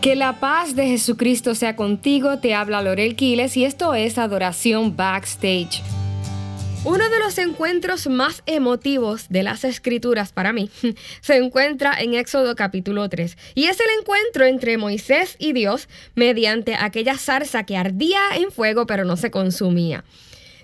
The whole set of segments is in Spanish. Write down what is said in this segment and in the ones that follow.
Que la paz de Jesucristo sea contigo, te habla Lorel Quiles y esto es Adoración Backstage. Uno de los encuentros más emotivos de las escrituras para mí se encuentra en Éxodo capítulo 3 y es el encuentro entre Moisés y Dios mediante aquella zarza que ardía en fuego pero no se consumía.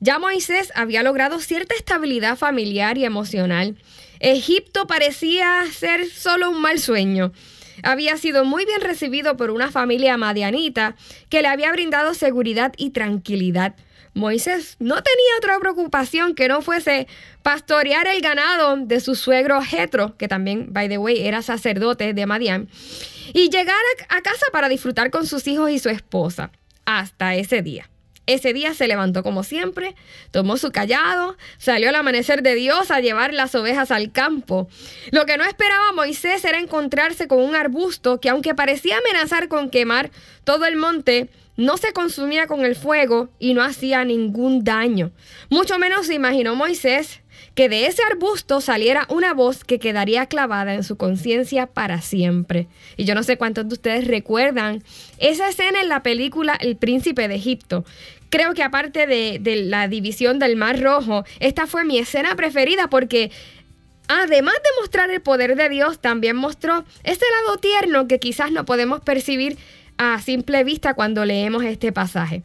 Ya Moisés había logrado cierta estabilidad familiar y emocional. Egipto parecía ser solo un mal sueño había sido muy bien recibido por una familia madianita que le había brindado seguridad y tranquilidad. Moisés no tenía otra preocupación que no fuese pastorear el ganado de su suegro Jetro, que también, by the way, era sacerdote de Madian, y llegar a casa para disfrutar con sus hijos y su esposa. Hasta ese día. Ese día se levantó como siempre, tomó su callado, salió al amanecer de Dios a llevar las ovejas al campo. Lo que no esperaba Moisés era encontrarse con un arbusto que aunque parecía amenazar con quemar todo el monte, no se consumía con el fuego y no hacía ningún daño. Mucho menos se imaginó Moisés que de ese arbusto saliera una voz que quedaría clavada en su conciencia para siempre. Y yo no sé cuántos de ustedes recuerdan esa escena en la película El príncipe de Egipto, creo que aparte de, la división del Mar Rojo, esta fue mi escena preferida porque además de mostrar el poder de Dios, también mostró ese lado tierno que quizás no podemos percibir a simple vista cuando leemos este pasaje.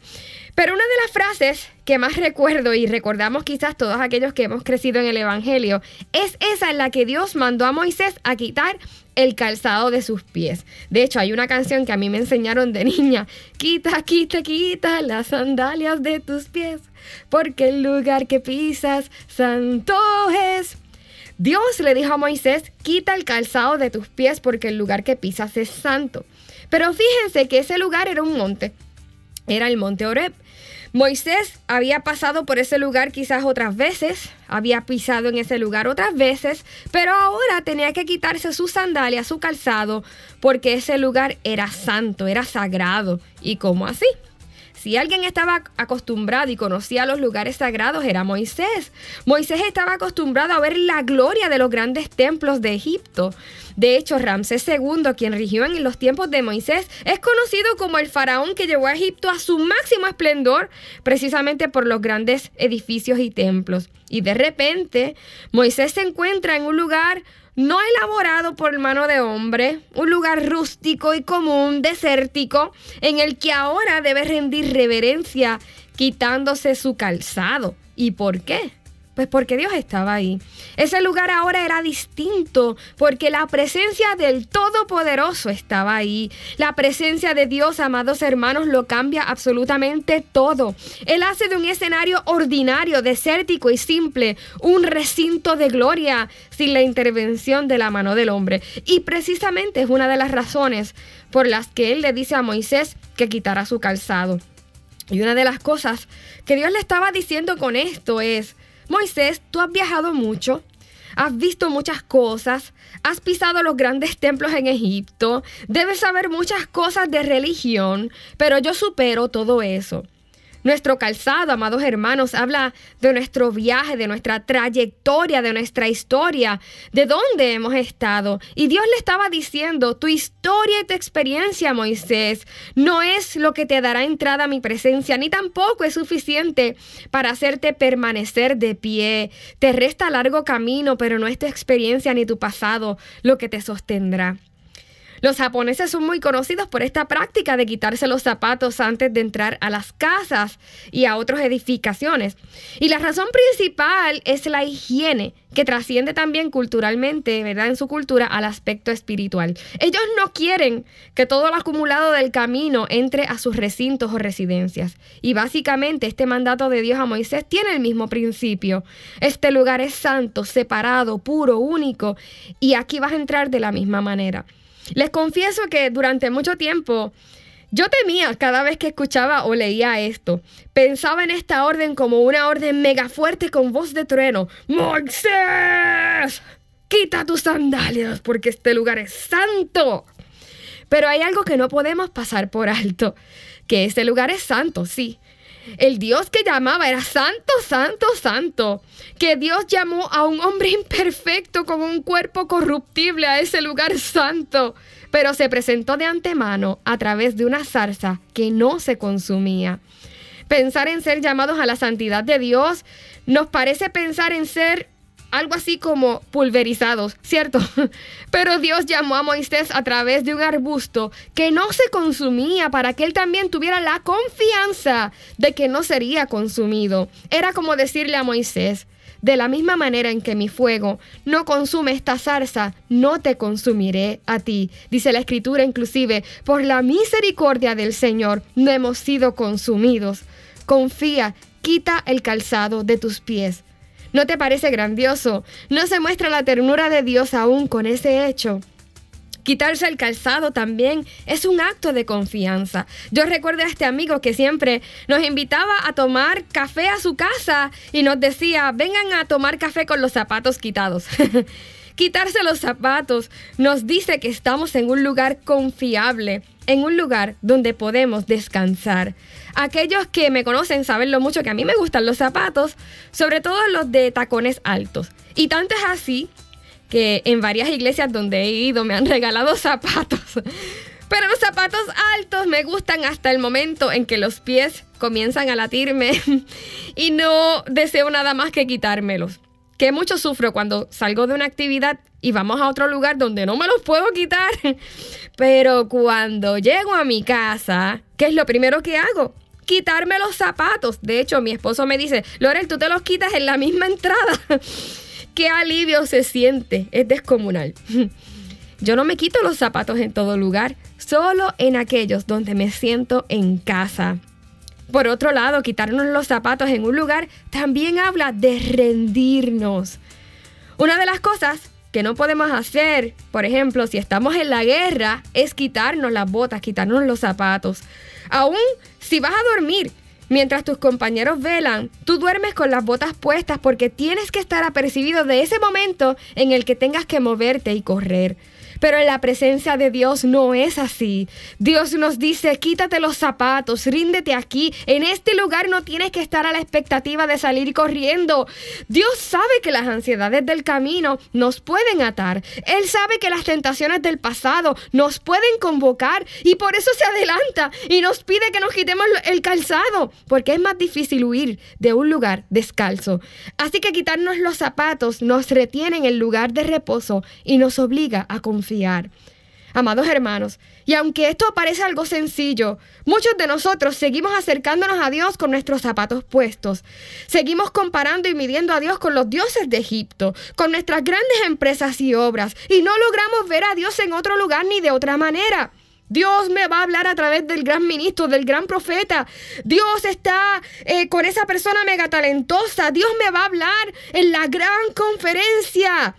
Pero una de las frases que más recuerdo y recordamos quizás todos aquellos que hemos crecido en el Evangelio es esa en la que Dios mandó a Moisés a quitar el calzado de sus pies. De hecho, hay una canción que a mí me enseñaron de niña. Quita, quita, quita las sandalias de tus pies, porque el lugar que pisas santo es. Dios le dijo a Moisés, quita el calzado de tus pies porque el lugar que pisas es santo. Pero fíjense que ese lugar era un monte, era el monte Oreb. Moisés había pasado por ese lugar quizás otras veces, había pisado en ese lugar otras veces, pero ahora tenía que quitarse sus sandalias, su calzado, porque ese lugar era santo, era sagrado. ¿Y cómo así? Si alguien estaba acostumbrado y conocía los lugares sagrados era Moisés. Moisés estaba acostumbrado a ver la gloria de los grandes templos de Egipto. De hecho, Ramsés II, quien rigió en los tiempos de Moisés, es conocido como el faraón que llevó a Egipto a su máximo esplendor, precisamente por los grandes edificios y templos. Y de repente, Moisés se encuentra en un lugar no elaborado por mano de hombre, un lugar rústico y común, desértico, en el que ahora debe rendir reverencia quitándose su calzado. ¿Y por qué? Pues porque Dios estaba ahí. Ese lugar ahora era distinto porque la presencia del Todopoderoso estaba ahí. La presencia de Dios, amados hermanos, lo cambia absolutamente todo. Él hace de un escenario ordinario, desértico y simple un recinto de gloria sin la intervención de la mano del hombre. Y precisamente es una de las razones por las que Él le dice a Moisés que quitara su calzado. Y una de las cosas que Dios le estaba diciendo con esto es, Moisés, tú has viajado mucho, has visto muchas cosas, has pisado los grandes templos en Egipto, debes saber muchas cosas de religión, pero yo supero todo eso. Nuestro calzado, amados hermanos, habla de nuestro viaje, de nuestra trayectoria, de nuestra historia, de dónde hemos estado. Y Dios le estaba diciendo, tu historia y tu experiencia, Moisés, no es lo que te dará entrada a mi presencia, ni tampoco es suficiente para hacerte permanecer de pie. Te resta largo camino, pero no es tu experiencia ni tu pasado lo que te sostendrá. Los japoneses son muy conocidos por esta práctica de quitarse los zapatos antes de entrar a las casas y a otras edificaciones. Y la razón principal es la higiene, que trasciende también culturalmente, ¿verdad? En su cultura al aspecto espiritual. Ellos no quieren que todo lo acumulado del camino entre a sus recintos o residencias. Y básicamente este mandato de Dios a Moisés tiene el mismo principio. Este lugar es santo, separado, puro, único, y aquí vas a entrar de la misma manera. Les confieso que durante mucho tiempo yo temía cada vez que escuchaba o leía esto. Pensaba en esta orden como una orden mega fuerte con voz de trueno. ¡Moisés! Quita tus sandalias porque este lugar es santo. Pero hay algo que no podemos pasar por alto, que este lugar es santo, sí, el Dios que llamaba era santo, santo, santo. Que Dios llamó a un hombre imperfecto con un cuerpo corruptible a ese lugar santo. pero se presentó de antemano a través de una zarza que no se consumía. Pensar en ser llamados a la santidad de Dios nos parece pensar en ser algo así como pulverizados, ¿cierto? Pero Dios llamó a Moisés a través de un arbusto que no se consumía para que él también tuviera la confianza de que no sería consumido. Era como decirle a Moisés, de la misma manera en que mi fuego no consume esta zarza, no te consumiré a ti. Dice la escritura inclusive, por la misericordia del Señor no hemos sido consumidos. Confía, quita el calzado de tus pies ¿No te parece grandioso? ¿No se muestra la ternura de Dios aún con ese hecho? Quitarse el calzado también es un acto de confianza. Yo recuerdo a este amigo que siempre nos invitaba a tomar café a su casa y nos decía, vengan a tomar café con los zapatos quitados. Quitarse los zapatos nos dice que estamos en un lugar confiable, en un lugar donde podemos descansar. Aquellos que me conocen saben lo mucho que a mí me gustan los zapatos, sobre todo los de tacones altos. Y tanto es así que en varias iglesias donde he ido me han regalado zapatos. Pero los zapatos altos me gustan hasta el momento en que los pies comienzan a latirme y no deseo nada más que quitármelos. Que mucho sufro cuando salgo de una actividad y vamos a otro lugar donde no me los puedo quitar. Pero cuando llego a mi casa, ¿qué es lo primero que hago? Quitarme los zapatos. De hecho, mi esposo me dice, Lorel, tú te los quitas en la misma entrada. Qué alivio se siente. Es descomunal. Yo no me quito los zapatos en todo lugar, solo en aquellos donde me siento en casa. Por otro lado, quitarnos los zapatos en un lugar también habla de rendirnos. Una de las cosas que no podemos hacer, por ejemplo, si estamos en la guerra, es quitarnos las botas, quitarnos los zapatos. Aún si vas a dormir mientras tus compañeros velan, tú duermes con las botas puestas porque tienes que estar apercibido de ese momento en el que tengas que moverte y correr. Pero en la presencia de Dios no es así. Dios nos dice, quítate los zapatos, ríndete aquí. En este lugar no tienes que estar a la expectativa de salir corriendo. Dios sabe que las ansiedades del camino nos pueden atar. Él sabe que las tentaciones del pasado nos pueden convocar y por eso se adelanta y nos pide que nos quitemos el calzado, porque es más difícil huir de un lugar descalzo. Así que quitarnos los zapatos nos retiene en el lugar de reposo y nos obliga a confiar Amados hermanos, y aunque esto parece algo sencillo, muchos de nosotros seguimos acercándonos a Dios con nuestros zapatos puestos. Seguimos comparando y midiendo a Dios con los dioses de Egipto, con nuestras grandes empresas y obras, y no logramos ver a Dios en otro lugar ni de otra manera. Dios me va a hablar a través del gran ministro, del gran profeta. Dios está eh, con esa persona mega talentosa. Dios me va a hablar en la gran conferencia.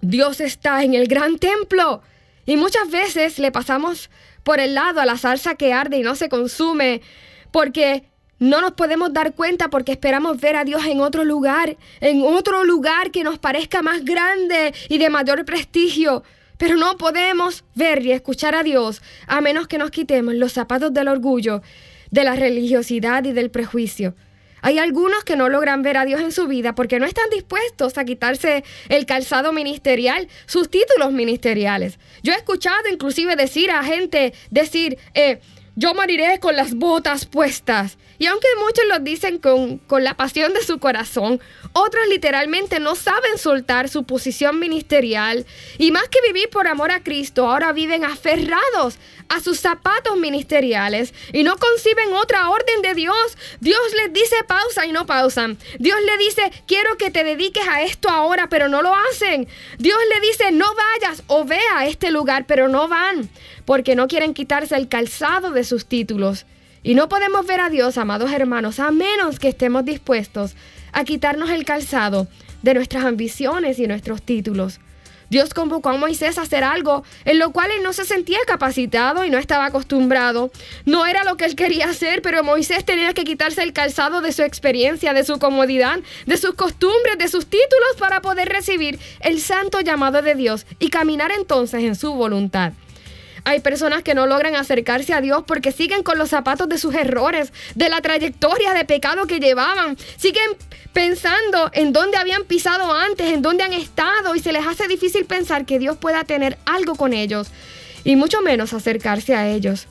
Dios está en el gran templo. Y muchas veces le pasamos por el lado a la salsa que arde y no se consume porque no nos podemos dar cuenta porque esperamos ver a Dios en otro lugar, en otro lugar que nos parezca más grande y de mayor prestigio. Pero no podemos ver y escuchar a Dios a menos que nos quitemos los zapatos del orgullo, de la religiosidad y del prejuicio. Hay algunos que no logran ver a Dios en su vida porque no están dispuestos a quitarse el calzado ministerial, sus títulos ministeriales. Yo he escuchado inclusive decir a gente, decir, eh, yo moriré con las botas puestas. Y aunque muchos lo dicen con, con, la pasión de su corazón, otros literalmente no saben soltar su posición ministerial. Y más que vivir por amor a Cristo, ahora viven aferrados a sus zapatos ministeriales y no conciben otra orden de Dios. Dios les dice pausa y no pausan. Dios le dice, quiero que te dediques a esto ahora, pero no lo hacen. Dios le dice, no vayas o ve a este lugar, pero no van, porque no quieren quitarse el calzado de sus títulos. Y no podemos ver a Dios, amados hermanos, a menos que estemos dispuestos a quitarnos el calzado de nuestras ambiciones y nuestros títulos. Dios convocó a Moisés a hacer algo en lo cual él no se sentía capacitado y no estaba acostumbrado. No era lo que él quería hacer, pero Moisés tenía que quitarse el calzado de su experiencia, de su comodidad, de sus costumbres, de sus títulos para poder recibir el santo llamado de Dios y caminar entonces en su voluntad. Hay personas que no logran acercarse a Dios porque siguen con los zapatos de sus errores, de la trayectoria de pecado que llevaban. Siguen pensando en dónde habían pisado antes, en dónde han estado y se les hace difícil pensar que Dios pueda tener algo con ellos. y mucho menos acercarse a ellos.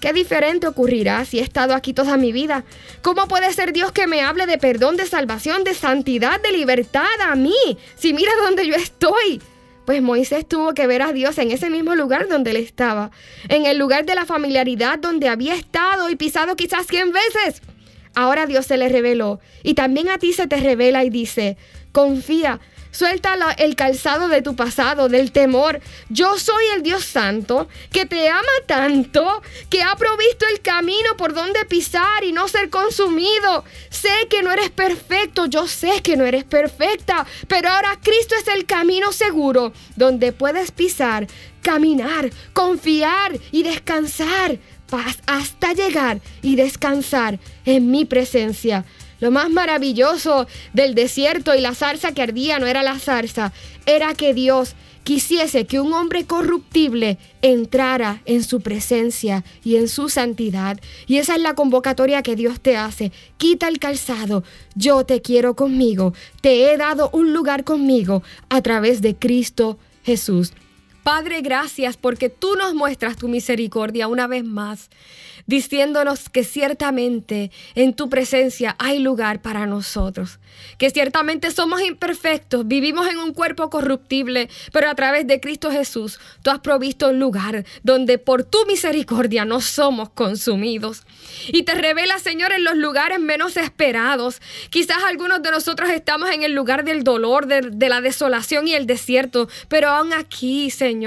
Qué diferente ocurrirá si he estado aquí toda mi vida. ¿Cómo puede ser Dios que me hable de perdón, de salvación, de santidad, de libertad a mí? Si mira dónde yo estoy. Pues Moisés tuvo que ver a Dios en ese mismo lugar donde él estaba, en el lugar de la familiaridad donde había estado y pisado quizás cien veces. Ahora Dios se le reveló y también a ti se te revela y dice, confía, Suelta el calzado de tu pasado, del temor. Yo soy el Dios Santo que te ama tanto, que ha provisto el camino por donde pisar y no ser consumido. Sé que no eres perfecto, yo sé que no eres perfecta, pero ahora Cristo es el camino seguro donde puedes pisar, caminar, confiar y descansar hasta llegar y descansar en mi presencia. Lo más maravilloso del desierto y la zarza que ardía no era la zarza, era que Dios quisiese que un hombre corruptible entrara en su presencia y en su santidad. Y esa es la convocatoria que Dios te hace. Quita el calzado, yo te quiero conmigo, te he dado un lugar conmigo a través de Cristo Jesús. Padre, gracias porque tú nos muestras tu misericordia una vez más diciéndonos que ciertamente en tu presencia hay lugar para nosotros, que ciertamente somos imperfectos, vivimos en un cuerpo corruptible, pero a través de Cristo Jesús tú has provisto un lugar donde por tu misericordia no somos consumidos. Y te revela, Señor, en los lugares menos esperados. Quizás algunos de nosotros estamos en el lugar del dolor, de, la desolación y el desierto, pero aún aquí, Señor,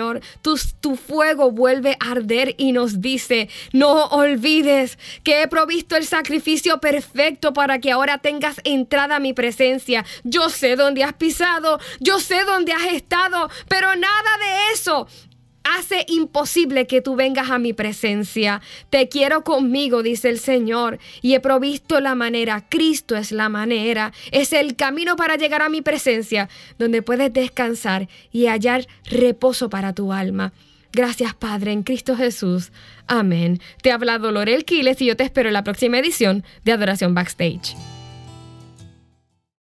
tu, tu fuego vuelve a arder y nos dice, no olvides que he provisto el sacrificio perfecto para que ahora tengas entrada a mi presencia. Yo sé dónde has pisado, yo sé dónde has estado, pero nada de eso hace imposible que tú vengas a mi presencia. Te quiero conmigo, dice el Señor, y he provisto la manera. Cristo es la manera, es el camino para llegar a mi presencia, donde puedes descansar y hallar reposo para tu alma. Gracias, Padre, en Cristo Jesús. Amén. Te ha hablado Lorel Quiles y yo te espero en la próxima edición de Adoración Backstage.